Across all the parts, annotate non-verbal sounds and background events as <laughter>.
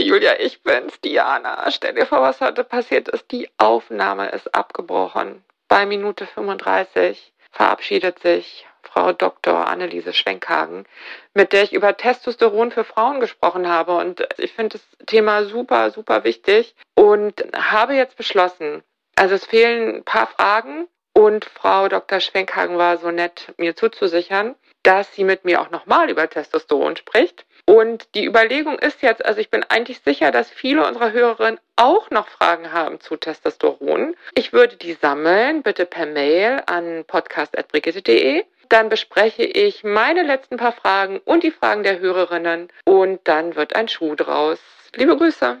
Julia, ich bin's, Diana. Stell dir vor, was heute passiert ist. Die Aufnahme ist abgebrochen. Bei Minute 35 verabschiedet sich Frau Dr. Anneliese Schwenkhagen, mit der ich über Testosteron für Frauen gesprochen habe. Und ich finde das Thema super, super wichtig und habe jetzt beschlossen, also es fehlen ein paar Fragen und Frau Dr. Schwenkhagen war so nett, mir zuzusichern, dass sie mit mir auch nochmal über Testosteron spricht. Und die Überlegung ist jetzt, also ich bin eigentlich sicher, dass viele unserer Hörerinnen auch noch Fragen haben zu Testosteron. Ich würde die sammeln, bitte per Mail an podcast.brigitte.de dann bespreche ich meine letzten paar Fragen und die Fragen der Hörerinnen und dann wird ein Schuh draus. Liebe Grüße.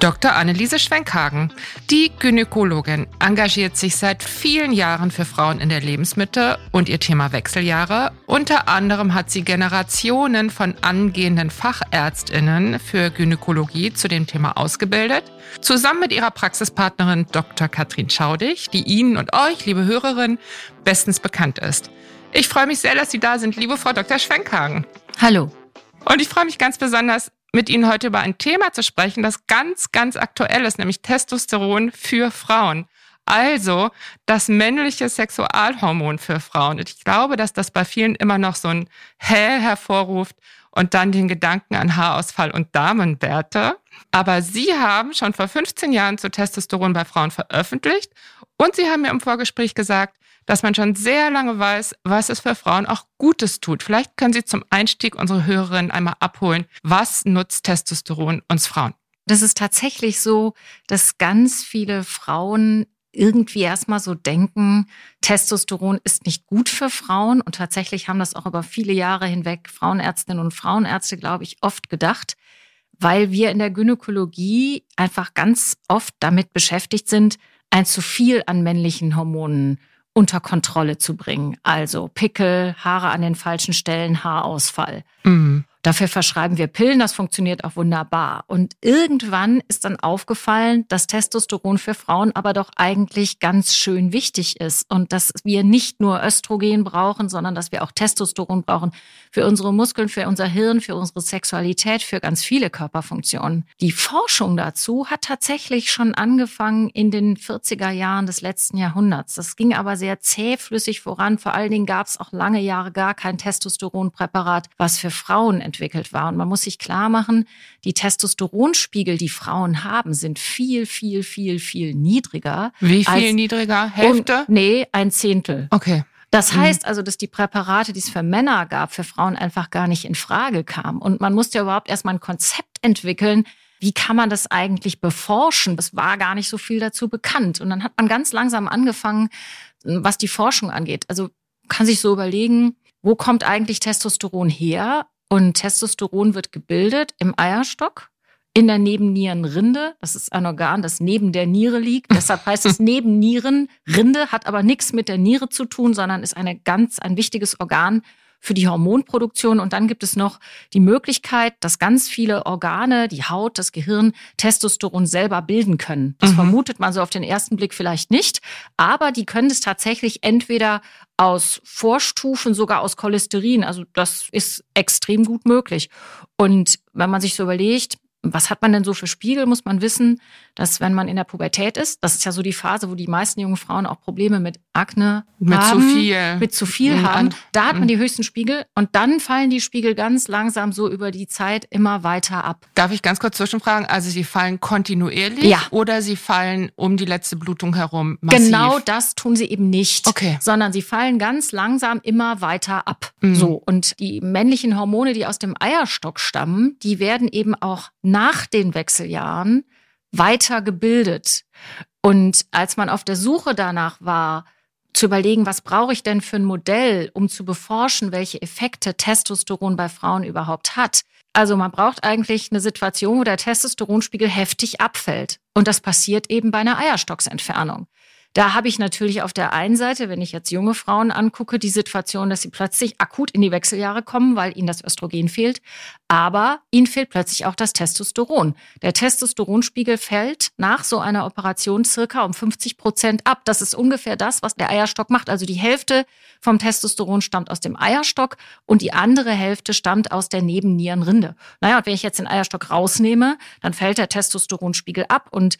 Dr. Anneliese Schwenkhagen. Die Gynäkologin engagiert sich seit vielen Jahren für Frauen in der Lebensmitte und ihr Thema Wechseljahre. Unter anderem hat sie Generationen von angehenden Fachärztinnen für Gynäkologie zu dem Thema ausgebildet. Zusammen mit ihrer Praxispartnerin Dr. Katrin Schaudig, die Ihnen und euch, liebe Hörerinnen, bestens bekannt ist. Ich freue mich sehr, dass Sie da sind, liebe Frau Dr. Schwenkhagen. Hallo. Und ich freue mich ganz besonders, mit Ihnen heute über ein Thema zu sprechen, das ganz, ganz aktuell ist, nämlich Testosteron für Frauen. Also das männliche Sexualhormon für Frauen. Und ich glaube, dass das bei vielen immer noch so ein Hä hervorruft und dann den Gedanken an Haarausfall und Damenwerte. Aber Sie haben schon vor 15 Jahren zu Testosteron bei Frauen veröffentlicht und Sie haben mir im Vorgespräch gesagt, dass man schon sehr lange weiß, was es für Frauen auch Gutes tut. Vielleicht können Sie zum Einstieg unsere Hörerinnen einmal abholen. Was nutzt Testosteron uns Frauen? Das ist tatsächlich so, dass ganz viele Frauen irgendwie erstmal so denken, Testosteron ist nicht gut für Frauen. Und tatsächlich haben das auch über viele Jahre hinweg Frauenärztinnen und Frauenärzte, glaube ich, oft gedacht, weil wir in der Gynäkologie einfach ganz oft damit beschäftigt sind, ein zu viel an männlichen Hormonen unter Kontrolle zu bringen. Also Pickel, Haare an den falschen Stellen, Haarausfall. Mhm. Dafür verschreiben wir Pillen, das funktioniert auch wunderbar. Und irgendwann ist dann aufgefallen, dass Testosteron für Frauen aber doch eigentlich ganz schön wichtig ist und dass wir nicht nur Östrogen brauchen, sondern dass wir auch Testosteron brauchen für unsere Muskeln, für unser Hirn, für unsere Sexualität, für ganz viele Körperfunktionen. Die Forschung dazu hat tatsächlich schon angefangen in den 40er Jahren des letzten Jahrhunderts. Das ging aber sehr zähflüssig voran. Vor allen Dingen gab es auch lange Jahre gar kein Testosteronpräparat, was für Frauen entwickelt war. Und man muss sich klar machen, die Testosteronspiegel, die Frauen haben, sind viel, viel, viel, viel niedriger. Wie viel niedriger? Hälfte? Um, nee, ein Zehntel. Okay. Das mhm. heißt also, dass die Präparate, die es für Männer gab, für Frauen einfach gar nicht in Frage kamen. Und man musste ja überhaupt erstmal ein Konzept entwickeln, wie kann man das eigentlich beforschen? Es war gar nicht so viel dazu bekannt. Und dann hat man ganz langsam angefangen, was die Forschung angeht. Also kann sich so überlegen, wo kommt eigentlich Testosteron her? Und Testosteron wird gebildet im Eierstock, in der Nebennierenrinde. Das ist ein Organ, das neben der Niere liegt. Deshalb heißt es <laughs> Nebennierenrinde, hat aber nichts mit der Niere zu tun, sondern ist eine ganz, ein wichtiges Organ für die Hormonproduktion. Und dann gibt es noch die Möglichkeit, dass ganz viele Organe, die Haut, das Gehirn, Testosteron selber bilden können. Das mhm. vermutet man so auf den ersten Blick vielleicht nicht, aber die können es tatsächlich entweder aus Vorstufen, sogar aus Cholesterin. Also das ist extrem gut möglich. Und wenn man sich so überlegt, was hat man denn so für Spiegel, muss man wissen, dass wenn man in der Pubertät ist, das ist ja so die Phase, wo die meisten jungen Frauen auch Probleme mit Akne mit haben, zu viel, mit zu viel mhm. haben, da hat man mhm. die höchsten Spiegel und dann fallen die Spiegel ganz langsam so über die Zeit immer weiter ab. Darf ich ganz kurz zwischenfragen? Also sie fallen kontinuierlich ja. oder sie fallen um die letzte Blutung herum massiv? Genau das tun sie eben nicht, okay. sondern sie fallen ganz langsam immer weiter ab. Mhm. So und die männlichen Hormone, die aus dem Eierstock stammen, die werden eben auch nach den Wechseljahren weiter gebildet. Und als man auf der Suche danach war, zu überlegen, was brauche ich denn für ein Modell, um zu beforschen, welche Effekte Testosteron bei Frauen überhaupt hat. Also man braucht eigentlich eine Situation, wo der Testosteronspiegel heftig abfällt. Und das passiert eben bei einer Eierstocksentfernung. Da habe ich natürlich auf der einen Seite, wenn ich jetzt junge Frauen angucke, die Situation, dass sie plötzlich akut in die Wechseljahre kommen, weil ihnen das Östrogen fehlt. Aber ihnen fehlt plötzlich auch das Testosteron. Der Testosteronspiegel fällt nach so einer Operation circa um 50 Prozent ab. Das ist ungefähr das, was der Eierstock macht. Also die Hälfte vom Testosteron stammt aus dem Eierstock und die andere Hälfte stammt aus der Nebennierenrinde. Naja, und wenn ich jetzt den Eierstock rausnehme, dann fällt der Testosteronspiegel ab und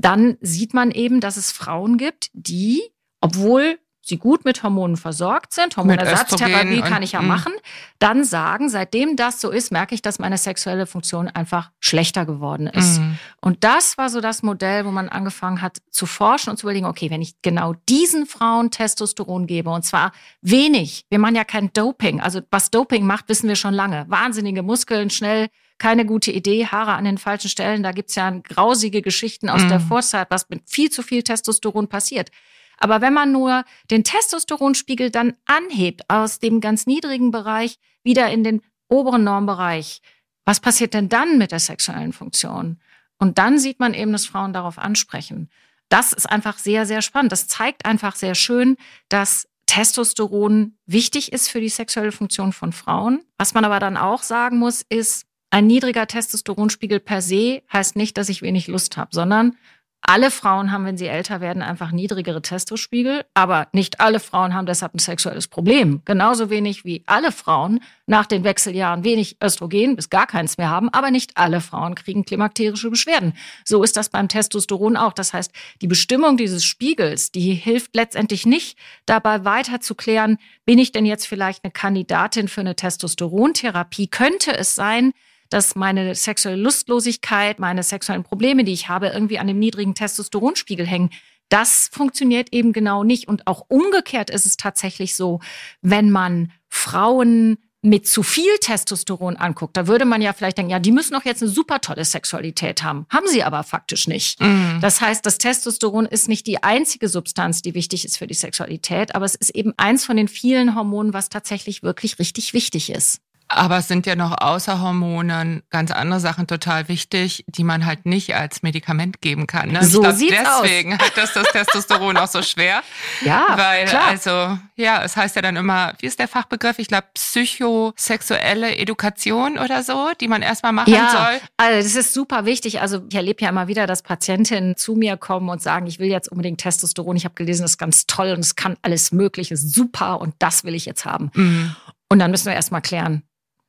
dann sieht man eben, dass es Frauen gibt, die, obwohl sie gut mit Hormonen versorgt sind, Hormonersatztherapie kann ich ja mm. machen, dann sagen, seitdem das so ist, merke ich, dass meine sexuelle Funktion einfach schlechter geworden ist. Mm. Und das war so das Modell, wo man angefangen hat zu forschen und zu überlegen, okay, wenn ich genau diesen Frauen Testosteron gebe, und zwar wenig, wir machen ja kein Doping, also was Doping macht, wissen wir schon lange. Wahnsinnige Muskeln, schnell keine gute Idee, Haare an den falschen Stellen. Da gibt's ja grausige Geschichten aus mm. der Vorzeit, was mit viel zu viel Testosteron passiert. Aber wenn man nur den Testosteronspiegel dann anhebt aus dem ganz niedrigen Bereich wieder in den oberen Normbereich, was passiert denn dann mit der sexuellen Funktion? Und dann sieht man eben, dass Frauen darauf ansprechen. Das ist einfach sehr, sehr spannend. Das zeigt einfach sehr schön, dass Testosteron wichtig ist für die sexuelle Funktion von Frauen. Was man aber dann auch sagen muss, ist, ein niedriger Testosteronspiegel per se heißt nicht, dass ich wenig Lust habe, sondern alle Frauen haben, wenn sie älter werden, einfach niedrigere Testospiegel, aber nicht alle Frauen haben deshalb ein sexuelles Problem. Genauso wenig wie alle Frauen nach den Wechseljahren wenig Östrogen bis gar keins mehr haben, aber nicht alle Frauen kriegen klimakterische Beschwerden. So ist das beim Testosteron auch. Das heißt, die Bestimmung dieses Spiegels, die hilft letztendlich nicht dabei weiter zu klären, bin ich denn jetzt vielleicht eine Kandidatin für eine Testosterontherapie? Könnte es sein, dass meine sexuelle Lustlosigkeit, meine sexuellen Probleme, die ich habe, irgendwie an dem niedrigen Testosteronspiegel hängen. Das funktioniert eben genau nicht. Und auch umgekehrt ist es tatsächlich so, wenn man Frauen mit zu viel Testosteron anguckt, da würde man ja vielleicht denken, ja, die müssen doch jetzt eine super tolle Sexualität haben. Haben sie aber faktisch nicht. Mhm. Das heißt, das Testosteron ist nicht die einzige Substanz, die wichtig ist für die Sexualität, aber es ist eben eins von den vielen Hormonen, was tatsächlich wirklich richtig wichtig ist. Aber es sind ja noch außer Hormonen ganz andere Sachen total wichtig, die man halt nicht als Medikament geben kann. Ne? So glaub, sieht's deswegen aus. <laughs> hat das das Testosteron auch so schwer. Ja, weil klar. also ja, es heißt ja dann immer, wie ist der Fachbegriff? Ich glaube psychosexuelle Education oder so, die man erstmal machen ja, soll. Also das ist super wichtig. Also ich erlebe ja immer wieder, dass Patientinnen zu mir kommen und sagen, ich will jetzt unbedingt Testosteron. Ich habe gelesen, das ist ganz toll und es kann alles Mögliche, super und das will ich jetzt haben. Mhm. Und dann müssen wir erstmal klären,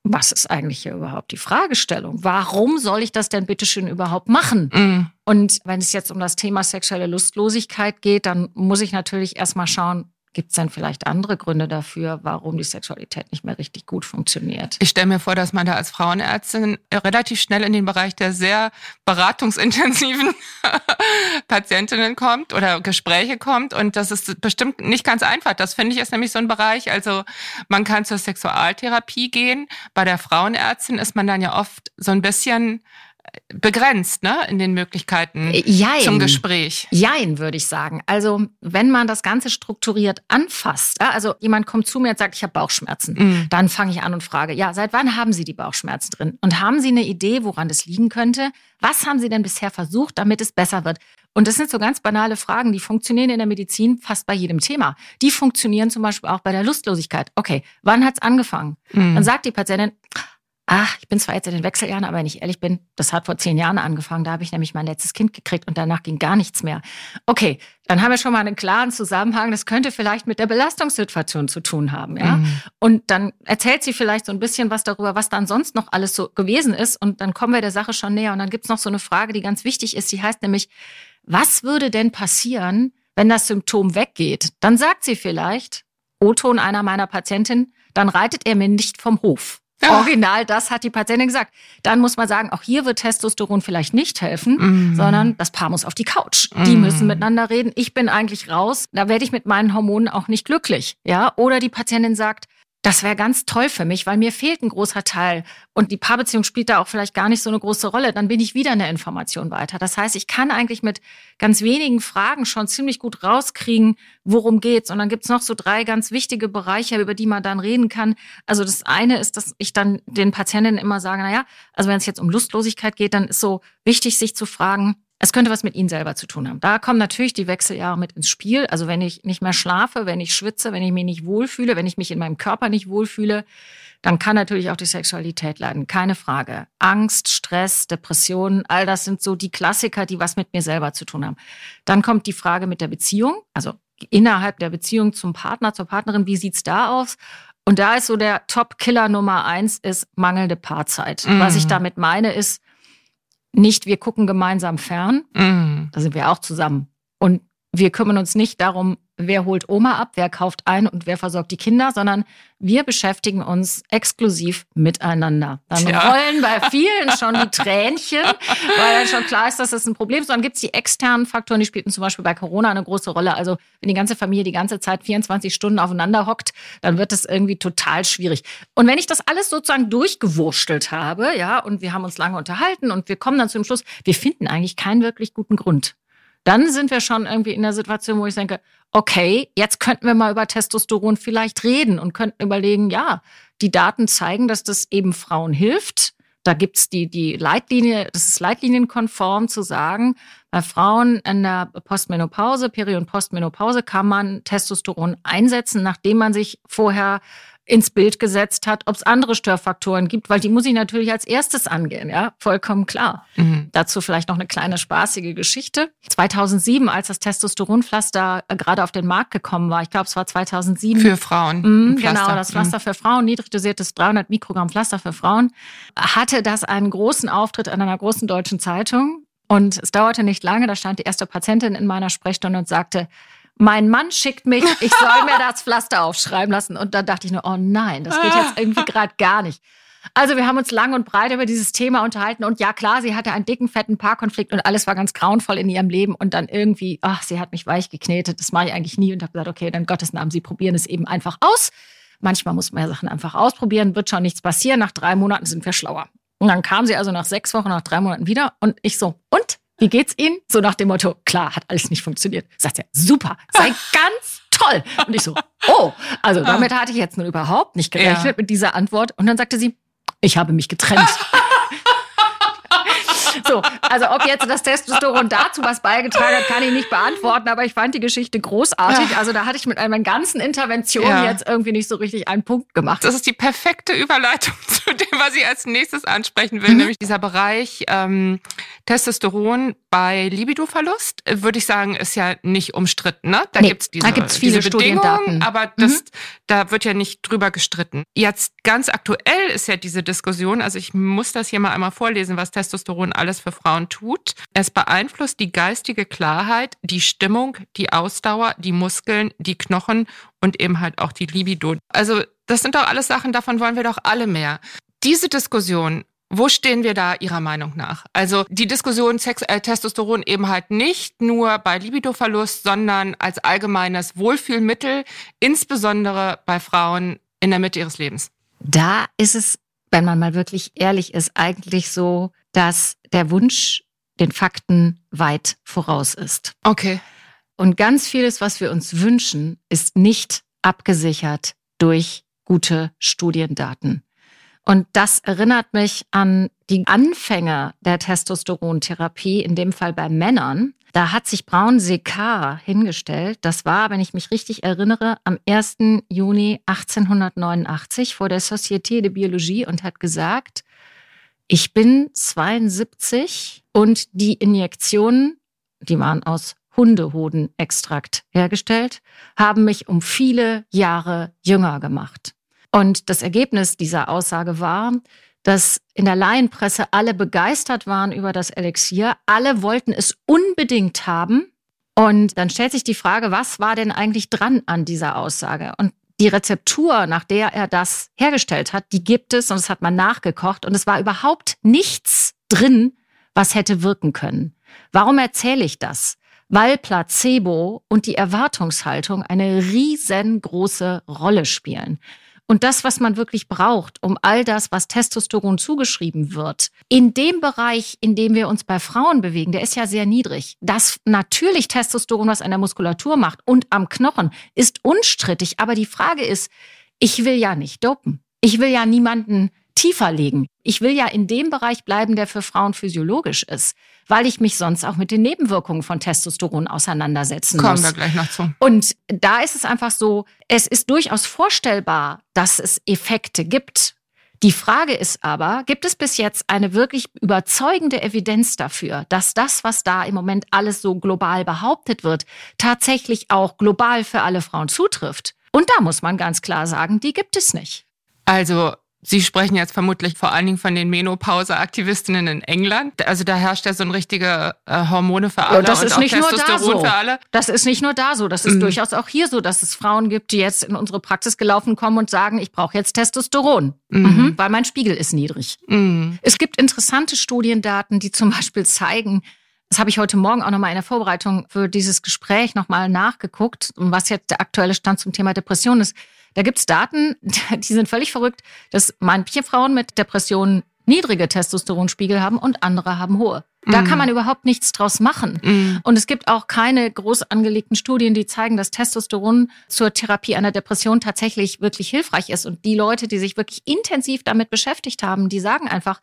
was ist eigentlich hier überhaupt die Fragestellung? Warum soll ich das denn bitteschön überhaupt machen? Mm. Und wenn es jetzt um das Thema sexuelle Lustlosigkeit geht, dann muss ich natürlich erstmal schauen, Gibt es denn vielleicht andere Gründe dafür, warum die Sexualität nicht mehr richtig gut funktioniert? Ich stelle mir vor, dass man da als Frauenärztin relativ schnell in den Bereich der sehr beratungsintensiven <laughs> Patientinnen kommt oder Gespräche kommt. Und das ist bestimmt nicht ganz einfach. Das finde ich ist nämlich so ein Bereich. Also man kann zur Sexualtherapie gehen. Bei der Frauenärztin ist man dann ja oft so ein bisschen begrenzt, ne, in den Möglichkeiten äh, Jein. zum Gespräch. Jein, würde ich sagen. Also, wenn man das Ganze strukturiert anfasst, also jemand kommt zu mir und sagt, ich habe Bauchschmerzen, Mhm. dann fange ich an und frage, ja, seit wann haben Sie die Bauchschmerzen drin? Und haben Sie eine Idee, woran das liegen könnte? Was haben Sie denn bisher versucht, damit es besser wird? Und das sind so ganz banale Fragen, die funktionieren in der Medizin fast bei jedem Thema. Die funktionieren zum Beispiel auch bei der Lustlosigkeit. Okay, wann hat's angefangen? Mhm. Dann sagt die Patientin, ach, ich bin zwar jetzt in den Wechseljahren, aber wenn ich ehrlich bin, das hat vor zehn Jahren angefangen. Da habe ich nämlich mein letztes Kind gekriegt und danach ging gar nichts mehr. Okay, dann haben wir schon mal einen klaren Zusammenhang. Das könnte vielleicht mit der Belastungssituation zu tun haben, ja. Mhm. Und dann erzählt sie vielleicht so ein bisschen was darüber, was dann sonst noch alles so gewesen ist. Und dann kommen wir der Sache schon näher. Und dann gibt's noch so eine Frage, die ganz wichtig ist. Die heißt nämlich, was würde denn passieren, wenn das Symptom weggeht? Dann sagt sie vielleicht, O-Ton einer meiner Patientinnen, dann reitet er mir nicht vom Hof. Ja. Original, das hat die Patientin gesagt. Dann muss man sagen, auch hier wird Testosteron vielleicht nicht helfen, Mhm. sondern das Paar muss auf die Couch. Die Mhm. müssen miteinander reden. Ich bin eigentlich raus. Da werde ich mit meinen Hormonen auch nicht glücklich. Ja, oder die Patientin sagt, das wäre ganz toll für mich, weil mir fehlt ein großer Teil und die Paarbeziehung spielt da auch vielleicht gar nicht so eine große Rolle. Dann bin ich wieder eine Information weiter. Das heißt, ich kann eigentlich mit ganz wenigen Fragen schon ziemlich gut rauskriegen, worum geht's. Und dann gibt's noch so drei ganz wichtige Bereiche, über die man dann reden kann. Also das eine ist, dass ich dann den Patientinnen immer sage, na ja, also wenn es jetzt um Lustlosigkeit geht, dann ist so wichtig, sich zu fragen, es könnte was mit Ihnen selber zu tun haben. Da kommen natürlich die Wechseljahre mit ins Spiel. Also wenn ich nicht mehr schlafe, wenn ich schwitze, wenn ich mich nicht wohlfühle, wenn ich mich in meinem Körper nicht wohlfühle, dann kann natürlich auch die Sexualität leiden. Keine Frage. Angst, Stress, Depressionen, all das sind so die Klassiker, die was mit mir selber zu tun haben. Dann kommt die Frage mit der Beziehung, also innerhalb der Beziehung zum Partner, zur Partnerin, wie sieht's da aus? Und da ist so der Top-Killer Nummer eins ist mangelnde Paarzeit. Mhm. Was ich damit meine ist, nicht wir gucken gemeinsam fern, mhm. da sind wir auch zusammen. Und wir kümmern uns nicht darum, wer holt Oma ab, wer kauft ein und wer versorgt die Kinder, sondern wir beschäftigen uns exklusiv miteinander. Dann ja. rollen bei vielen schon die <laughs> Tränchen, weil dann schon klar ist, dass das ein Problem ist. Und dann gibt es die externen Faktoren, die spielten zum Beispiel bei Corona eine große Rolle. Also wenn die ganze Familie die ganze Zeit 24 Stunden aufeinander hockt, dann wird das irgendwie total schwierig. Und wenn ich das alles sozusagen durchgewurschtelt habe, ja, und wir haben uns lange unterhalten und wir kommen dann zum Schluss, wir finden eigentlich keinen wirklich guten Grund dann sind wir schon irgendwie in der Situation, wo ich denke, okay, jetzt könnten wir mal über Testosteron vielleicht reden und könnten überlegen, ja, die Daten zeigen, dass das eben Frauen hilft. Da gibt's die, die Leitlinie, das ist leitlinienkonform zu sagen, bei Frauen in der Postmenopause, Peri- und Postmenopause kann man Testosteron einsetzen, nachdem man sich vorher ins Bild gesetzt hat, ob es andere Störfaktoren gibt, weil die muss ich natürlich als erstes angehen, ja, vollkommen klar. Mhm. Dazu vielleicht noch eine kleine spaßige Geschichte. 2007, als das Testosteronpflaster äh, gerade auf den Markt gekommen war, ich glaube, es war 2007. Für Frauen. Mhm, genau, das Pflaster mhm. für Frauen, niedrig dosiertes 300 Mikrogramm Pflaster für Frauen, hatte das einen großen Auftritt an einer großen deutschen Zeitung. Und es dauerte nicht lange, da stand die erste Patientin in meiner Sprechstunde und sagte, mein Mann schickt mich, ich soll mir das Pflaster aufschreiben lassen. Und dann dachte ich nur, oh nein, das geht jetzt irgendwie <laughs> gerade gar nicht. Also wir haben uns lang und breit über dieses Thema unterhalten und ja klar, sie hatte einen dicken, fetten Paarkonflikt und alles war ganz grauenvoll in ihrem Leben und dann irgendwie, ach, sie hat mich weich geknetet, das mache ich eigentlich nie und habe gesagt, okay, dann Gottes Namen, sie probieren es eben einfach aus. Manchmal muss man ja Sachen einfach ausprobieren, wird schon nichts passieren, nach drei Monaten sind wir schlauer. Und dann kam sie also nach sechs Wochen, nach drei Monaten wieder und ich so, und? Wie geht's Ihnen? So nach dem Motto, klar, hat alles nicht funktioniert. Sagt er, super, sei <laughs> ganz toll. Und ich so, oh, also damit hatte ich jetzt nur überhaupt nicht gerechnet ja. mit dieser Antwort. Und dann sagte sie, ich habe mich getrennt. <laughs> So, also ob jetzt das Testosteron dazu was beigetragen hat, kann ich nicht beantworten, aber ich fand die Geschichte großartig. Also da hatte ich mit meinen ganzen Interventionen ja. jetzt irgendwie nicht so richtig einen Punkt gemacht. Das ist die perfekte Überleitung zu dem, <laughs> was ich als nächstes ansprechen will, mhm. nämlich dieser Bereich ähm, Testosteron bei Libidoverlust, würde ich sagen, ist ja nicht umstritten. Ne? Da nee, gibt's diese, da gibt's viele diese Bedingungen, aber das, mhm. da wird ja nicht drüber gestritten. Jetzt ganz aktuell ist ja diese Diskussion, also ich muss das hier mal einmal vorlesen, was Testosteron alles für Frauen tut. Es beeinflusst die geistige Klarheit, die Stimmung, die Ausdauer, die Muskeln, die Knochen und eben halt auch die Libido. Also das sind doch alles Sachen, davon wollen wir doch alle mehr. Diese Diskussion wo stehen wir da Ihrer Meinung nach? Also die Diskussion Sex, äh, Testosteron eben halt nicht nur bei Libidoverlust, sondern als allgemeines Wohlfühlmittel, insbesondere bei Frauen in der Mitte ihres Lebens. Da ist es, wenn man mal wirklich ehrlich ist, eigentlich so, dass der Wunsch den Fakten weit voraus ist. Okay. Und ganz vieles, was wir uns wünschen, ist nicht abgesichert durch gute Studiendaten. Und das erinnert mich an die Anfänge der Testosterontherapie, in dem Fall bei Männern. Da hat sich Braun Sekar hingestellt. Das war, wenn ich mich richtig erinnere, am 1. Juni 1889 vor der Société de Biologie und hat gesagt, ich bin 72 und die Injektionen, die waren aus Hundehodenextrakt hergestellt, haben mich um viele Jahre jünger gemacht. Und das Ergebnis dieser Aussage war, dass in der Laienpresse alle begeistert waren über das Elixier. Alle wollten es unbedingt haben. Und dann stellt sich die Frage, was war denn eigentlich dran an dieser Aussage? Und die Rezeptur, nach der er das hergestellt hat, die gibt es und es hat man nachgekocht und es war überhaupt nichts drin, was hätte wirken können. Warum erzähle ich das? Weil Placebo und die Erwartungshaltung eine riesengroße Rolle spielen. Und das, was man wirklich braucht, um all das, was Testosteron zugeschrieben wird, in dem Bereich, in dem wir uns bei Frauen bewegen, der ist ja sehr niedrig. Das natürlich Testosteron, was an der Muskulatur macht und am Knochen, ist unstrittig. Aber die Frage ist, ich will ja nicht dopen. Ich will ja niemanden tiefer legen. Ich will ja in dem Bereich bleiben, der für Frauen physiologisch ist, weil ich mich sonst auch mit den Nebenwirkungen von Testosteron auseinandersetzen Kommen muss. wir gleich noch zu. Und da ist es einfach so, es ist durchaus vorstellbar, dass es Effekte gibt. Die Frage ist aber, gibt es bis jetzt eine wirklich überzeugende Evidenz dafür, dass das, was da im Moment alles so global behauptet wird, tatsächlich auch global für alle Frauen zutrifft? Und da muss man ganz klar sagen, die gibt es nicht. Also Sie sprechen jetzt vermutlich vor allen Dingen von den Menopause-Aktivistinnen in England. Also da herrscht ja so ein richtige äh, Hormone für alle Ja, das und ist nicht nur da so. Das ist nicht nur da so, das ist Mhm. durchaus auch hier so, dass es Frauen gibt, die jetzt in unsere Praxis gelaufen kommen und sagen, ich brauche jetzt Testosteron, mhm. weil mein Spiegel ist niedrig. Mhm. Es gibt interessante Studiendaten, die zum Beispiel zeigen, das habe ich heute Morgen auch nochmal in der Vorbereitung für dieses Gespräch nochmal nachgeguckt, was jetzt der aktuelle Stand zum Thema Depression ist. Da gibt es Daten, <laughs> die sind völlig verrückt, dass manche Frauen mit Depressionen niedrige Testosteronspiegel haben und andere haben hohe. Da Mhm. kann man überhaupt nichts draus machen. Mhm. Und es gibt auch keine groß angelegten Studien, die zeigen, dass Testosteron zur Therapie einer Depression tatsächlich wirklich hilfreich ist. Und die Leute, die sich wirklich intensiv damit beschäftigt haben, die sagen einfach,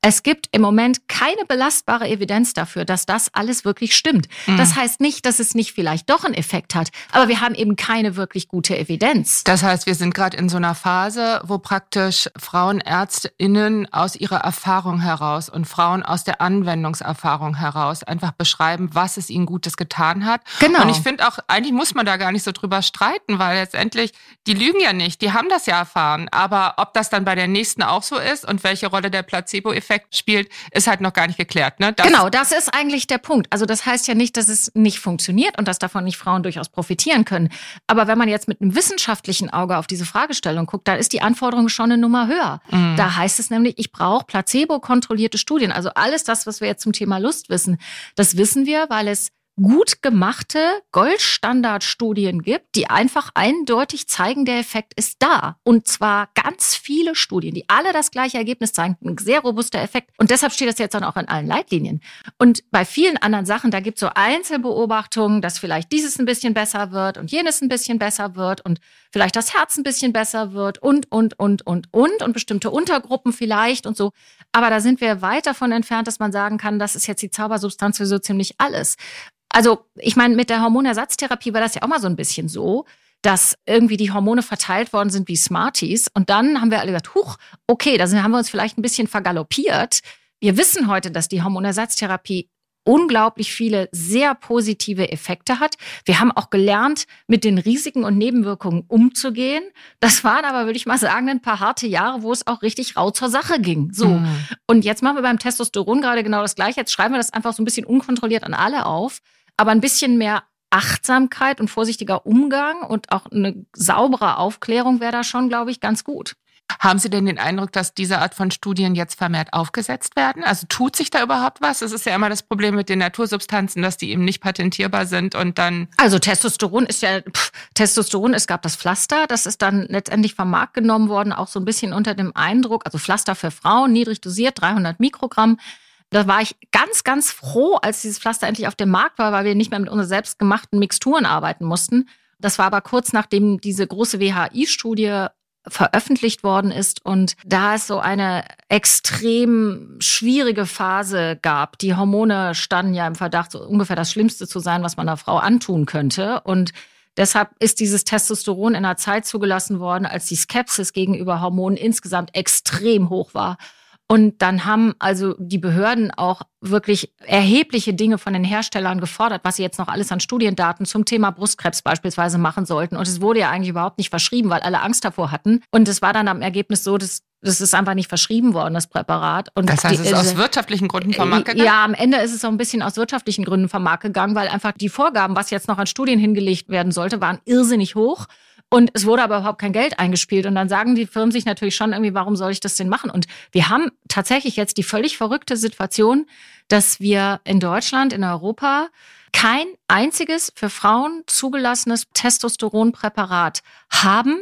es gibt im Moment keine belastbare Evidenz dafür, dass das alles wirklich stimmt. Das heißt nicht, dass es nicht vielleicht doch einen Effekt hat, aber wir haben eben keine wirklich gute Evidenz. Das heißt, wir sind gerade in so einer Phase, wo praktisch FrauenärztInnen aus ihrer Erfahrung heraus und Frauen aus der Anwendungserfahrung heraus einfach beschreiben, was es ihnen Gutes getan hat. Genau. Und ich finde auch, eigentlich muss man da gar nicht so drüber streiten, weil letztendlich, die lügen ja nicht, die haben das ja erfahren. Aber ob das dann bei der nächsten auch so ist und welche Rolle der Placebo-Effekt spielt, ist halt noch gar nicht geklärt. Ne? Das, genau, das ist eigentlich der Punkt. Also das heißt ja nicht, dass es nicht funktioniert und dass davon nicht Frauen durchaus profitieren können. Aber wenn man jetzt mit einem wissenschaftlichen Auge auf diese Fragestellung guckt, da ist die Anforderung schon eine Nummer höher. Mhm. Da heißt es nämlich, ich brauche placebo-kontrollierte Studien. Also alles das, was wir jetzt zum Thema Lust wissen, das wissen wir, weil es gut gemachte Goldstandardstudien gibt, die einfach eindeutig zeigen, der Effekt ist da. Und zwar ganz viele Studien, die alle das gleiche Ergebnis zeigen. Ein sehr robuster Effekt. Und deshalb steht das jetzt dann auch in allen Leitlinien. Und bei vielen anderen Sachen, da gibt es so Einzelbeobachtungen, dass vielleicht dieses ein bisschen besser wird und jenes ein bisschen besser wird und vielleicht das Herz ein bisschen besser wird und, und, und, und, und und bestimmte Untergruppen vielleicht und so. Aber da sind wir weit davon entfernt, dass man sagen kann, das ist jetzt die Zaubersubstanz für so ziemlich alles. Also, ich meine, mit der Hormonersatztherapie war das ja auch mal so ein bisschen so, dass irgendwie die Hormone verteilt worden sind wie Smarties. Und dann haben wir alle gesagt, huch, okay, da haben wir uns vielleicht ein bisschen vergaloppiert. Wir wissen heute, dass die Hormonersatztherapie unglaublich viele sehr positive Effekte hat. Wir haben auch gelernt, mit den Risiken und Nebenwirkungen umzugehen. Das waren aber, würde ich mal sagen, ein paar harte Jahre, wo es auch richtig rau zur Sache ging. So. Mhm. Und jetzt machen wir beim Testosteron gerade genau das Gleiche. Jetzt schreiben wir das einfach so ein bisschen unkontrolliert an alle auf. Aber ein bisschen mehr Achtsamkeit und vorsichtiger Umgang und auch eine saubere Aufklärung wäre da schon, glaube ich, ganz gut. Haben Sie denn den Eindruck, dass diese Art von Studien jetzt vermehrt aufgesetzt werden? Also tut sich da überhaupt was? Es ist ja immer das Problem mit den Natursubstanzen, dass die eben nicht patentierbar sind und dann. Also Testosteron ist ja, pff, Testosteron, es gab das Pflaster, das ist dann letztendlich vom Markt genommen worden, auch so ein bisschen unter dem Eindruck, also Pflaster für Frauen, niedrig dosiert, 300 Mikrogramm. Da war ich ganz, ganz froh, als dieses Pflaster endlich auf dem Markt war, weil wir nicht mehr mit unseren selbstgemachten Mixturen arbeiten mussten. Das war aber kurz nachdem diese große WHI-Studie veröffentlicht worden ist und da es so eine extrem schwierige Phase gab. Die Hormone standen ja im Verdacht, so ungefähr das Schlimmste zu sein, was man einer Frau antun könnte. Und deshalb ist dieses Testosteron in einer Zeit zugelassen worden, als die Skepsis gegenüber Hormonen insgesamt extrem hoch war. Und dann haben also die Behörden auch wirklich erhebliche Dinge von den Herstellern gefordert, was sie jetzt noch alles an Studiendaten zum Thema Brustkrebs beispielsweise machen sollten. Und es wurde ja eigentlich überhaupt nicht verschrieben, weil alle Angst davor hatten. Und es war dann am Ergebnis so, dass das ist einfach nicht verschrieben worden, das Präparat. Und Das heißt, es ist die- aus wirtschaftlichen Gründen vom Markt gegangen? ja, am Ende ist es auch ein bisschen aus wirtschaftlichen Gründen vom Markt gegangen, weil einfach die Vorgaben, was jetzt noch an Studien hingelegt werden sollte, waren irrsinnig hoch. Und es wurde aber überhaupt kein Geld eingespielt. Und dann sagen die Firmen sich natürlich schon irgendwie, warum soll ich das denn machen? Und wir haben tatsächlich jetzt die völlig verrückte Situation, dass wir in Deutschland, in Europa, kein einziges für Frauen zugelassenes Testosteronpräparat haben.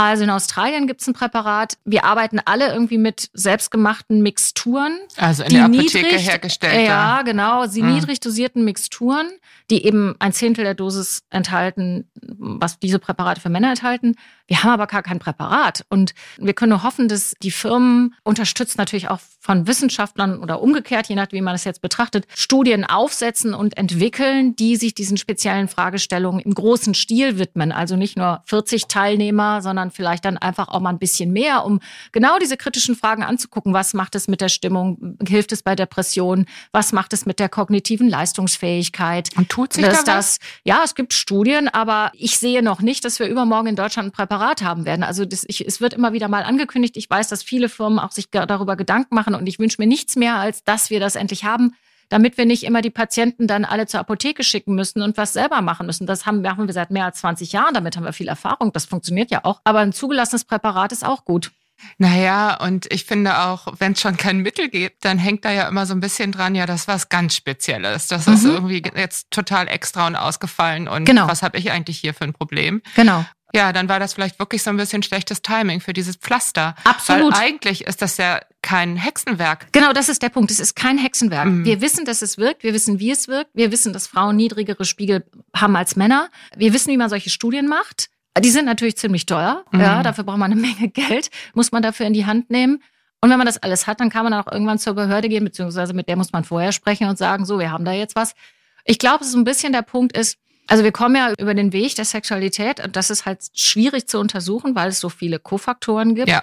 Also in Australien gibt es ein Präparat. Wir arbeiten alle irgendwie mit selbstgemachten Mixturen. Also in die der Apotheke niedrig- hergestellt. Ja, genau. Sie Mhm. niedrig dosierten Mixturen, die eben ein Zehntel der Dosis enthalten, was diese Präparate für Männer enthalten. Wir haben aber gar kein Präparat. Und wir können nur hoffen, dass die Firmen unterstützt natürlich auch von Wissenschaftlern oder umgekehrt, je nachdem, wie man es jetzt betrachtet, Studien aufsetzen und entwickeln, die sich diesen speziellen Fragestellungen im großen Stil widmen. Also nicht nur 40 Teilnehmer, sondern vielleicht dann einfach auch mal ein bisschen mehr, um genau diese kritischen Fragen anzugucken. Was macht es mit der Stimmung? Hilft es bei Depressionen? Was macht es mit der kognitiven Leistungsfähigkeit? Und tut sich dass da was? das, ja, es gibt Studien, aber ich sehe noch nicht, dass wir übermorgen in Deutschland ein Präparat haben werden. Also das, ich, es wird immer wieder mal angekündigt. Ich weiß, dass viele Firmen auch sich darüber Gedanken machen und ich wünsche mir nichts mehr, als dass wir das endlich haben damit wir nicht immer die Patienten dann alle zur Apotheke schicken müssen und was selber machen müssen. Das haben, machen wir seit mehr als 20 Jahren, damit haben wir viel Erfahrung, das funktioniert ja auch. Aber ein zugelassenes Präparat ist auch gut. Naja, und ich finde auch, wenn es schon kein Mittel gibt, dann hängt da ja immer so ein bisschen dran, ja, das was ganz Spezielles. Das ist Mhm. irgendwie jetzt total extra und ausgefallen. Und Genau. was habe ich eigentlich hier für ein Problem? Genau. Ja, dann war das vielleicht wirklich so ein bisschen schlechtes Timing für dieses Pflaster. Absolut. Weil eigentlich ist das ja kein Hexenwerk. Genau, das ist der Punkt. Es ist kein Hexenwerk. Mhm. Wir wissen, dass es wirkt. Wir wissen, wie es wirkt. Wir wissen, dass Frauen niedrigere Spiegel haben als Männer. Wir wissen, wie man solche Studien macht. Die sind natürlich ziemlich teuer. Mhm. Ja, dafür braucht man eine <laughs> Menge Geld. Muss man dafür in die Hand nehmen. Und wenn man das alles hat, dann kann man auch irgendwann zur Behörde gehen, beziehungsweise mit der muss man vorher sprechen und sagen, so, wir haben da jetzt was. Ich glaube, so ein bisschen der Punkt ist, also wir kommen ja über den Weg der Sexualität und das ist halt schwierig zu untersuchen, weil es so viele Kofaktoren gibt. Ja.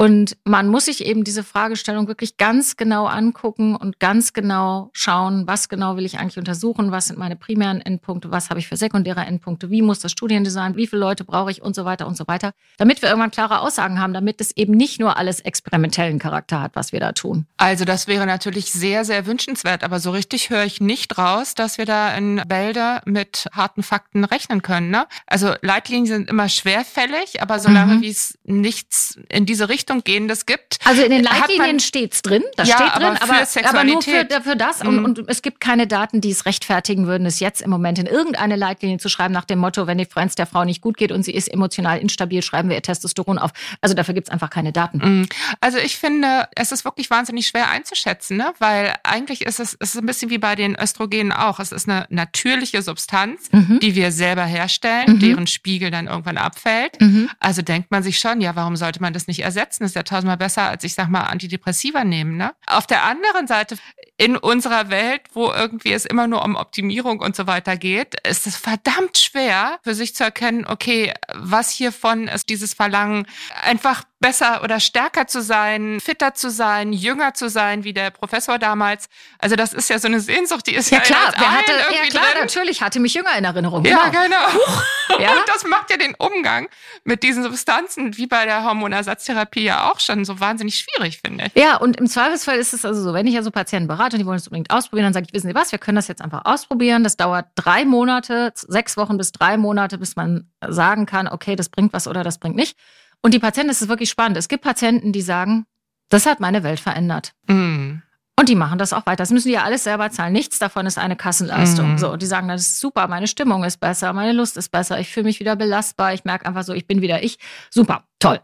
Und man muss sich eben diese Fragestellung wirklich ganz genau angucken und ganz genau schauen, was genau will ich eigentlich untersuchen, was sind meine primären Endpunkte, was habe ich für sekundäre Endpunkte, wie muss das Studiendesign, wie viele Leute brauche ich und so weiter und so weiter, damit wir irgendwann klare Aussagen haben, damit es eben nicht nur alles experimentellen Charakter hat, was wir da tun. Also das wäre natürlich sehr, sehr wünschenswert, aber so richtig höre ich nicht raus, dass wir da in Bälde mit harten Fakten rechnen können. Ne? Also Leitlinien sind immer schwerfällig, aber solange Mhm. wie es nichts in diese Richtung gehendes gibt, Also in den Leitlinien man- steht's drin, das Ja, steht drin, aber für aber, aber nur für, für das. Mhm. Und, und es gibt keine Daten, die es rechtfertigen würden, es jetzt im Moment in irgendeine Leitlinie zu schreiben, nach dem Motto, wenn die Freunds der Frau nicht gut geht und sie ist emotional instabil, schreiben wir ihr Testosteron auf. Also dafür gibt's einfach keine Daten. Mm, Also ich finde, es ist wirklich wahnsinnig schwer einzuschätzen, ne? weil eigentlich ist es, es ist ein bisschen wie bei den Östrogenen auch. Es ist eine natürliche Substanz, Mhm. die wir selber herstellen, Mhm. deren Spiegel dann irgendwann abfällt. Mhm. Also denkt man sich schon, ja, warum sollte man das nicht ersetzen? Das ist ja tausendmal besser, als ich sag mal Antidepressiva nehmen. Ne? Auf der anderen Seite, in unserer Welt, wo irgendwie es immer nur um Optimierung und so weiter geht, ist es verdammt schwer für sich zu erkennen, okay, was hiervon ist dieses Verlangen, einfach besser oder stärker zu sein, fitter zu sein, jünger zu sein, wie der Professor damals. Also das ist ja so eine Sehnsucht, die ist ja, Ja klar, wer hatte, ja klar, drin. natürlich hatte mich jünger in Erinnerung. Ja, genau. genau. <laughs> Ja. Und das macht ja den Umgang mit diesen Substanzen, wie bei der Hormonersatztherapie ja auch schon so wahnsinnig schwierig, finde ich. Ja, und im Zweifelsfall ist es also so, wenn ich ja so Patienten berate und die wollen es unbedingt ausprobieren, dann sage ich, wissen Sie was, wir können das jetzt einfach ausprobieren. Das dauert drei Monate, sechs Wochen bis drei Monate, bis man sagen kann, okay, das bringt was oder das bringt nicht. Und die Patienten, das ist wirklich spannend. Es gibt Patienten, die sagen, das hat meine Welt verändert. Mm. Und die machen das auch weiter. Das müssen die ja alles selber zahlen. Nichts davon ist eine Kassenleistung. Mhm. So, die sagen, das ist super, meine Stimmung ist besser, meine Lust ist besser, ich fühle mich wieder belastbar, ich merke einfach so, ich bin wieder ich. Super, toll.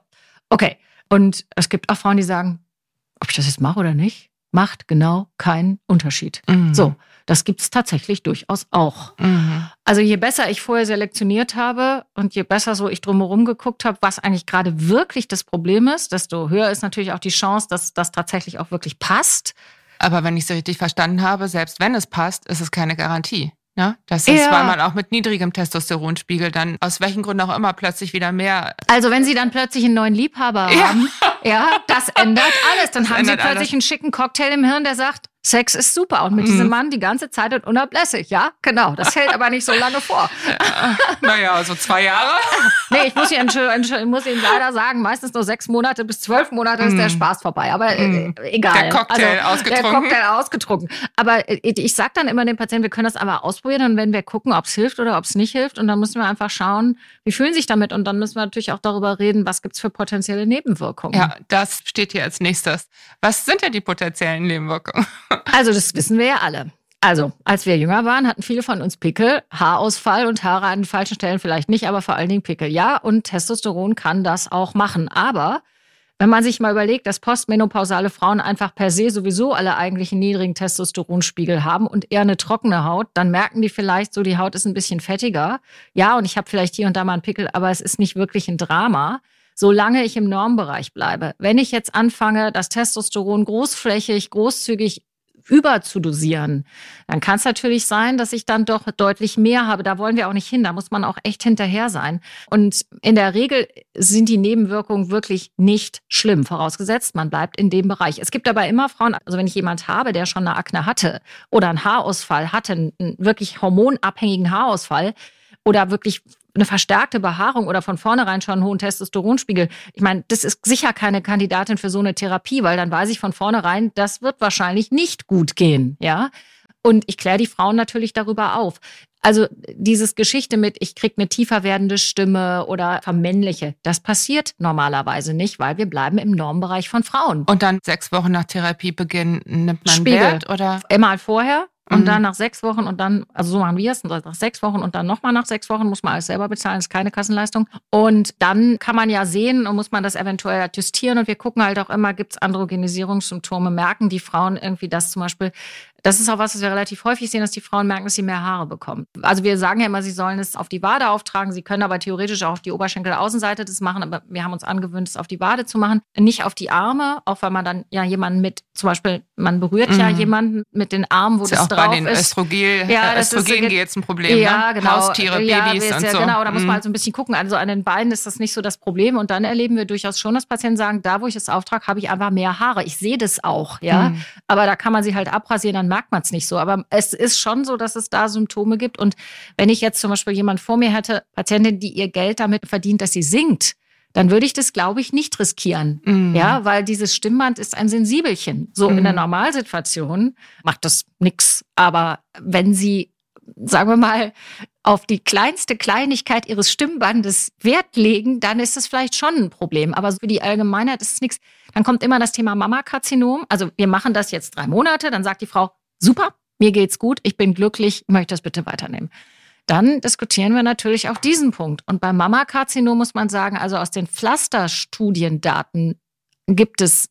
Okay. Und es gibt auch Frauen, die sagen, ob ich das jetzt mache oder nicht, macht genau keinen Unterschied. Mm. So, das gibt es tatsächlich durchaus auch. Mhm. Also je besser ich vorher selektioniert habe und je besser so ich drumherum geguckt habe, was eigentlich gerade wirklich das Problem ist, desto höher ist natürlich auch die Chance, dass das tatsächlich auch wirklich passt. Aber wenn ich es richtig verstanden habe, selbst wenn es passt, ist es keine Garantie. Ne? Das ist, Ja. weil man auch mit niedrigem Testosteronspiegel dann aus welchen Gründen auch immer plötzlich wieder mehr. Also wenn Sie dann plötzlich einen neuen Liebhaber Ja. haben, <laughs> ja, das ändert alles. Dann Das haben Sie plötzlich alles. einen schicken Cocktail im Hirn, der sagt, Sex ist super und mit Mhm. diesem Mann die ganze Zeit und unablässig. Ja, genau. Das hält aber nicht so lange vor. <laughs> naja, so zwei Jahre. <laughs> Nee, ich muss, Ihnen, ich muss Ihnen leider sagen, meistens nur sechs Monate bis zwölf Monate ist der Mm. Spaß vorbei. Aber äh, Mm. egal. Der Cocktail also, ausgetrunken. Der Cocktail ausgetrunken. Aber äh, ich sage dann immer den Patienten, wir können das aber ausprobieren und wenn wir gucken, ob es hilft oder ob es nicht hilft. Und dann müssen wir einfach schauen, wie fühlen sich damit. Und dann müssen wir natürlich auch darüber reden, was gibt's für potenzielle Nebenwirkungen. Ja, das steht hier als nächstes. Was sind denn die potenziellen Nebenwirkungen? Also das wissen wir ja alle. Also, als wir jünger waren, hatten viele von uns Pickel, Haarausfall und Haare an den falschen Stellen vielleicht nicht, aber vor allen Dingen Pickel. Ja, und Testosteron kann das auch machen. Aber Wenn man sich mal überlegt, dass postmenopausale Frauen einfach per se sowieso alle eigentlichen niedrigen Testosteronspiegel haben und eher eine trockene Haut, dann merken die vielleicht so, die Haut ist ein bisschen fettiger. Ja, und ich habe vielleicht hier und da mal einen Pickel, aber es ist nicht wirklich ein Drama solange ich im Normbereich bleibe. Wenn ich jetzt anfange, das Testosteron großflächig, großzügig überzudosieren, dann kann es natürlich sein, dass ich dann doch deutlich mehr habe. Da wollen wir auch nicht hin. Da muss man auch echt hinterher sein. Und in der Regel sind die Nebenwirkungen wirklich nicht schlimm, vorausgesetzt, man bleibt in dem Bereich. Es gibt aber immer Frauen, also wenn ich jemand habe, der schon eine Akne hatte oder einen Haarausfall hatte, einen wirklich hormonabhängigen Haarausfall, oder wirklich eine verstärkte Behaarung oder von vornherein schon einen hohen Testosteronspiegel. Ich meine, das ist sicher keine Kandidatin für so eine Therapie, weil dann weiß ich von vornherein, das wird wahrscheinlich nicht gut gehen, ja. Und ich kläre die Frauen natürlich darüber auf. Also dieses Geschichte mit, ich krieg eine tiefer werdende Stimme oder vermännliche, das passiert normalerweise nicht, weil wir bleiben im Normbereich von Frauen. Und dann sechs Wochen nach Therapiebeginn nimmt man Spiegel. Wert oder? Einmal vorher und Mhm. dann nach sechs Wochen und dann, also so machen wir es, nach sechs Wochen und dann nochmal nach sechs Wochen muss man alles selber bezahlen, ist keine Kassenleistung. Und dann kann man ja sehen und muss man das eventuell adjustieren und wir gucken halt auch immer, gibt es Androgenisierungssymptome, merken die Frauen irgendwie das zum Beispiel, das ist auch was, was wir relativ häufig sehen, dass die Frauen merken, dass sie mehr Haare bekommen. Also wir sagen ja immer, sie sollen es auf die Wade auftragen, sie können aber theoretisch auch auf die Oberschenkelaußenseite das machen, aber wir haben uns angewöhnt, es auf die Wade zu machen, nicht auf die Arme, auch weil man dann ja jemanden mit, zum Beispiel, man berührt ja Mhm. jemanden mit den Armen, wo ist ja das auch drauf bei den ist. Östrogel, Ja, äh, das ist Östrogen ge- jetzt ein Problem. Ja, ne? genau. Haustiere, ja, Babys ist und ja, so. Genau, da muss man halt so ein bisschen gucken. Also an den Beinen ist das nicht so das Problem. Und dann erleben wir durchaus schon, dass Patienten sagen, da wo ich es auftrage, habe ich einfach mehr Haare. Ich sehe das auch, ja. Mhm. Aber da kann man sie halt abrasieren, dann merkt man es nicht so. Aber es ist schon so, dass es da Symptome gibt. Und wenn ich jetzt zum Beispiel jemand vor mir hätte, Patientin, die ihr Geld damit verdient, dass sie singt, dann würde ich das, glaube ich, nicht riskieren. Mhm. Ja, weil dieses Stimmband ist ein Sensibelchen. So in der Mhm. Normalsituation macht das nix. Aber wenn sie, sagen wir mal, auf die kleinste Kleinigkeit ihres Stimmbandes Wert legen, dann ist es vielleicht schon ein Problem. Aber für die Allgemeinheit ist es nichts. Dann kommt immer das Thema Mammakarzinom. Also wir machen das jetzt drei Monate. Dann sagt die Frau, super, mir geht's gut, ich bin glücklich, möchte das bitte weiternehmen. Dann diskutieren wir natürlich auch diesen Punkt. Und beim Mammakarzinom muss man sagen, also aus den Pflasterstudiendaten gibt es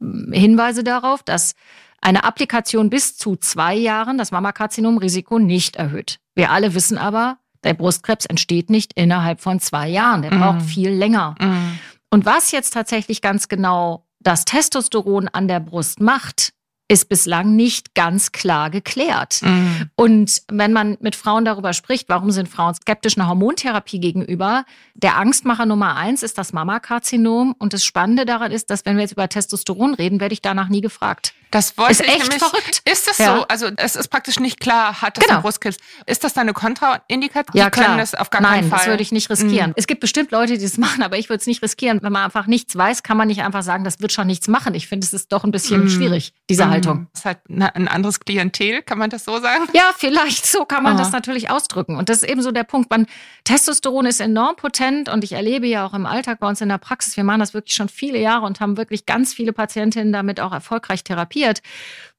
mm, Hinweise darauf, dass eine Applikation bis zu zwei Jahren das Mammakarzinomrisiko nicht erhöht. Wir alle wissen aber, der Brustkrebs entsteht nicht innerhalb von zwei Jahren. Der Mhm. braucht viel länger. Mhm. Und was jetzt tatsächlich ganz genau das Testosteron an der Brust macht, ist bislang nicht ganz klar geklärt. Mhm. Und wenn man mit Frauen darüber spricht, warum sind Frauen skeptisch einer Hormontherapie gegenüber, der Angstmacher Nummer eins ist das Mammakarzinom. Und das Spannende daran ist, dass wenn wir jetzt über Testosteron reden, werde ich danach nie gefragt. Das wollte Ist ich echt nämlich. verrückt. Ist das Ja. so? Also es ist praktisch nicht klar, hat das Genau. Brustkrebs. Ist das dann eine Kontraindikation? Ja, Die klar. das auf gar Nein, keinen Fall. das würde ich nicht riskieren. Mhm. Es gibt bestimmt Leute, die das <laughs> machen, aber ich würde es nicht riskieren. Wenn man einfach nichts weiß, kann man nicht einfach sagen, das wird schon nichts machen. Ich finde, es ist doch ein bisschen Mhm. schwierig, diese Mhm. Haltung. Das ist halt ein anderes Klientel, kann man das so sagen? Ja, vielleicht so kann man Aha. das natürlich ausdrücken. Und das ist eben so der Punkt. Man, Testosteron ist enorm potent und ich erlebe ja auch im Alltag bei uns in der Praxis, wir machen das wirklich schon viele Jahre und haben wirklich ganz viele Patientinnen damit auch erfolgreich therapiert,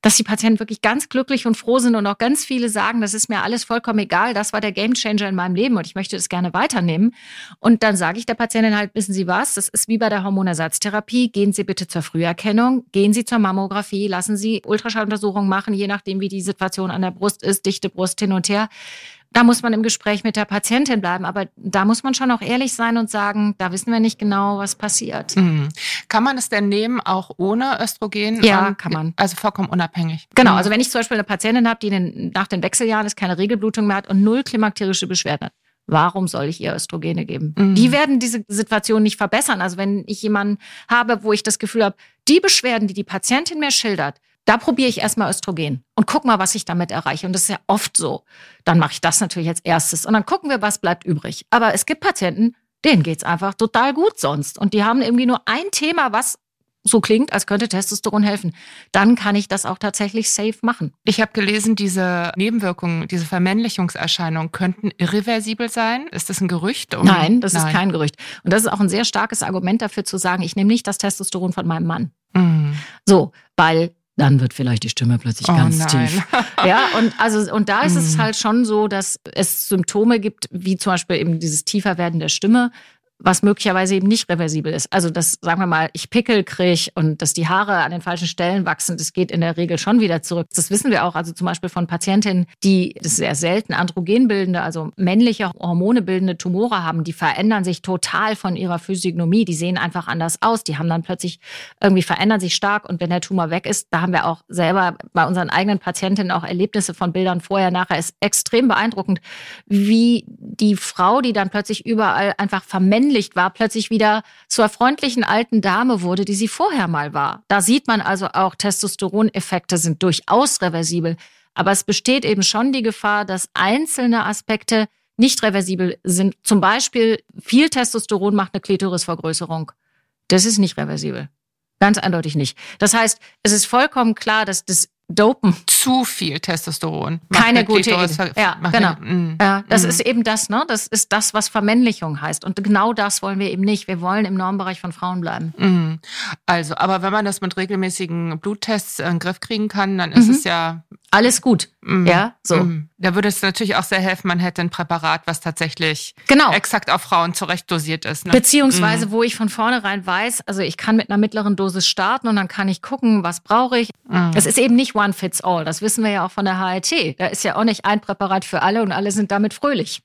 dass die Patienten wirklich ganz glücklich und froh sind und auch ganz viele sagen, das ist mir alles vollkommen egal, das war der Gamechanger in meinem Leben und ich möchte das gerne weiternehmen. Und dann sage ich der Patientin halt, wissen Sie was, das ist wie bei der Hormonersatztherapie, gehen Sie bitte zur Früherkennung, gehen Sie zur Mammographie, lassen Sie Ultraschalluntersuchungen machen, je nachdem, wie die Situation an der Brust ist, dichte Brust hin und her. Da muss man im Gespräch mit der Patientin bleiben, aber da muss man schon auch ehrlich sein und sagen, da wissen wir nicht genau, was passiert. Mhm. Kann man es denn nehmen, auch ohne Östrogen? Ja, Und- kann man. Also vollkommen unabhängig. Genau, Mhm. also wenn ich zum Beispiel eine Patientin habe, die den, nach den Wechseljahren ist, keine Regelblutung mehr hat und null klimakterische Beschwerden hat, warum soll ich ihr Östrogene geben? Mhm. Die werden diese Situation nicht verbessern. Also wenn ich jemanden habe, wo ich das Gefühl habe, die Beschwerden, die die Patientin mir schildert, da probiere ich erstmal Östrogen und guck mal, was ich damit erreiche. Und das ist ja oft so. Dann mache ich das natürlich als erstes und dann gucken wir, was bleibt übrig. Aber es gibt Patienten, denen geht's einfach total gut sonst. Und die haben irgendwie nur ein Thema, was so klingt, als könnte Testosteron helfen. Dann kann ich das auch tatsächlich safe machen. Ich habe gelesen, diese Nebenwirkungen, diese Vermännlichungserscheinungen könnten irreversibel sein. Ist das ein Gerücht? Um- Nein, das ist kein Gerücht. Und das ist auch ein sehr starkes Argument dafür zu sagen, ich nehme nicht das Testosteron von meinem Mann. Mhm. So, weil dann wird vielleicht die Stimme plötzlich Oh ganz nein. tief. <laughs> Ja, und also und da ist es Mhm. halt schon so, dass es Symptome gibt, wie zum Beispiel eben dieses tiefer werden der Stimme. Was möglicherweise eben nicht reversibel ist. Also, dass, sagen wir mal, ich Pickel kriege und dass die Haare an den falschen Stellen wachsen, das geht in der Regel schon wieder zurück. Das wissen wir auch. Also zum Beispiel von Patientinnen, die das sehr selten androgenbildende, also männliche Hormone bildende Tumore haben, die verändern sich total von ihrer Physiognomie. Die sehen einfach anders aus. Die haben dann plötzlich irgendwie verändern sich stark und wenn der Tumor weg ist, da haben wir auch selber bei unseren eigenen Patientinnen auch Erlebnisse von Bildern vorher, nachher ist extrem beeindruckend, wie die Frau, die dann plötzlich überall einfach vermännlicht war, plötzlich wieder zur freundlichen alten Dame wurde, die sie vorher mal war. Da sieht man also auch, Testosteroneffekte sind durchaus reversibel. Aber es besteht eben schon die Gefahr, dass einzelne Aspekte nicht reversibel sind. Zum Beispiel viel Testosteron macht eine Klitorisvergrößerung. Das ist nicht reversibel. Ganz eindeutig nicht. Das heißt, es ist vollkommen klar, dass das Dopen. Zu viel Testosteron. Keine gute Idee. Ja, genau. Mm, ja, das mm. ist eben das, ne? Das ist das, was Vermännlichung heißt. Und genau das wollen wir eben nicht. Wir wollen im Normbereich von Frauen bleiben. Mm. Also, aber wenn man das mit regelmäßigen Bluttests in den Griff kriegen kann, dann ist mhm. es ja alles gut. Mm. Ja, so. Mm. Da würde es natürlich auch sehr helfen, man hätte ein Präparat, was tatsächlich genau. exakt auf Frauen zurecht dosiert ist. Ne? Beziehungsweise, mm. wo ich von vornherein weiß, also ich kann mit einer mittleren Dosis starten und dann kann ich gucken, was brauche ich. Mm. Es ist eben nicht one fits all. Das wissen wir ja auch von der HRT. Da ist ja auch nicht ein Präparat für alle und alle sind damit fröhlich.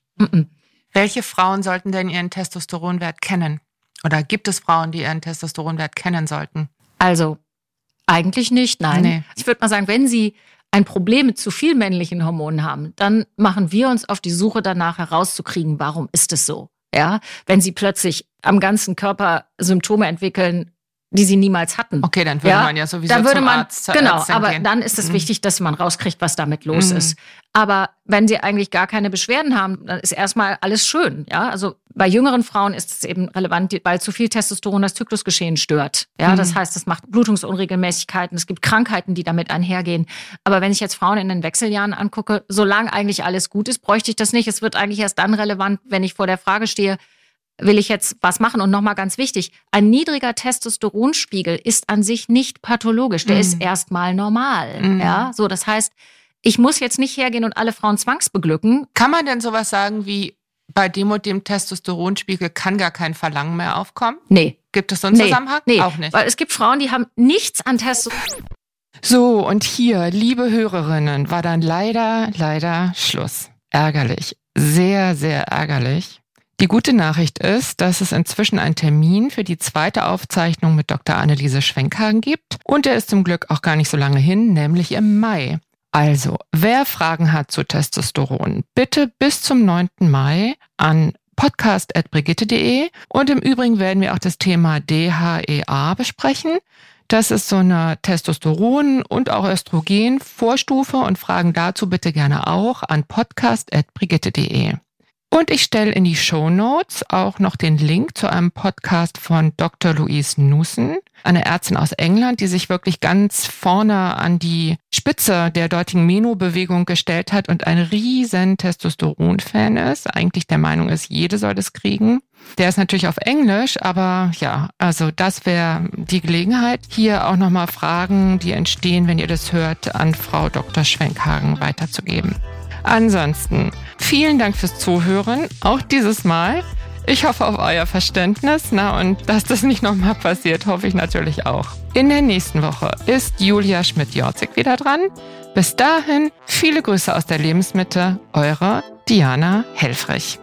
Welche Frauen sollten denn ihren Testosteronwert kennen? Oder gibt es Frauen, die ihren Testosteronwert kennen sollten? Also, eigentlich nicht, nein. Nee. Ich würde mal sagen, wenn Sie ein Problem mit zu viel männlichen Hormonen haben, dann machen wir uns auf die Suche danach herauszukriegen, warum ist es so? Ja, wenn sie plötzlich am ganzen Körper Symptome entwickeln, die sie niemals hatten. Okay, dann würde ja? man ja sowieso dann würde zum man, Arzt Genau, Ärztin aber gehen. dann ist es mhm. wichtig, dass man rauskriegt, was damit los mhm. ist. Aber wenn sie eigentlich gar keine Beschwerden haben, dann ist erstmal alles schön. Ja, also bei jüngeren Frauen ist es eben relevant, weil zu viel Testosteron das Zyklusgeschehen stört. Ja, mhm. das heißt, es macht Blutungsunregelmäßigkeiten. Es gibt Krankheiten, die damit einhergehen. Aber wenn ich jetzt Frauen in den Wechseljahren angucke, solange eigentlich alles gut ist, bräuchte ich das nicht. Es wird eigentlich erst dann relevant, wenn ich vor der Frage stehe, will ich jetzt was machen? Und nochmal ganz wichtig, ein niedriger Testosteronspiegel ist an sich nicht pathologisch. Der mm. ist erstmal normal. Mm. Ja, so, das heißt, ich muss jetzt nicht hergehen und alle Frauen zwangsbeglücken. Kann man denn sowas sagen wie, bei dem und dem Testosteronspiegel kann gar kein Verlangen mehr aufkommen? Nee. Gibt es so einen nee. Zusammenhang? Nee, auch nicht. Weil es gibt Frauen, die haben nichts an Testosteron. So, und hier, liebe Hörerinnen, war dann leider, leider Schluss. Ärgerlich. Sehr, sehr ärgerlich. Die gute Nachricht ist, dass es inzwischen einen Termin für die zweite Aufzeichnung mit Dr. Anneliese Schwenkhagen gibt und der ist zum Glück auch gar nicht so lange hin, nämlich im Mai. Also, wer Fragen hat zu Testosteron, bitte bis zum 9. Mai an podcast.brigitte.de und im Übrigen werden wir auch das Thema DHEA besprechen. Das ist so eine Testosteron- und auch Östrogen-Vorstufe und Fragen dazu bitte gerne auch an podcast.brigitte.de. Und ich stelle in die Show Notes auch noch den Link zu einem Podcast von Dr. Louise Newson, eine Ärztin aus England, die sich wirklich ganz vorne an die Spitze der dortigen Meno-Bewegung gestellt hat und ein riesen Testosteron-Fan ist. Eigentlich der Meinung ist, jede soll das kriegen. Der ist natürlich auf Englisch, aber ja, also das wäre die Gelegenheit, hier auch nochmal Fragen, die entstehen, wenn ihr das hört, an Frau Dr. Schwenkhagen weiterzugeben. Ansonsten vielen Dank fürs Zuhören, auch dieses Mal. Ich hoffe auf euer Verständnis, na und dass das nicht nochmal passiert, hoffe ich natürlich auch. In der nächsten Woche ist Julia Schmidt-Jorzig wieder dran. Bis dahin, viele Grüße aus der Lebensmitte, eure Diana Helfrich.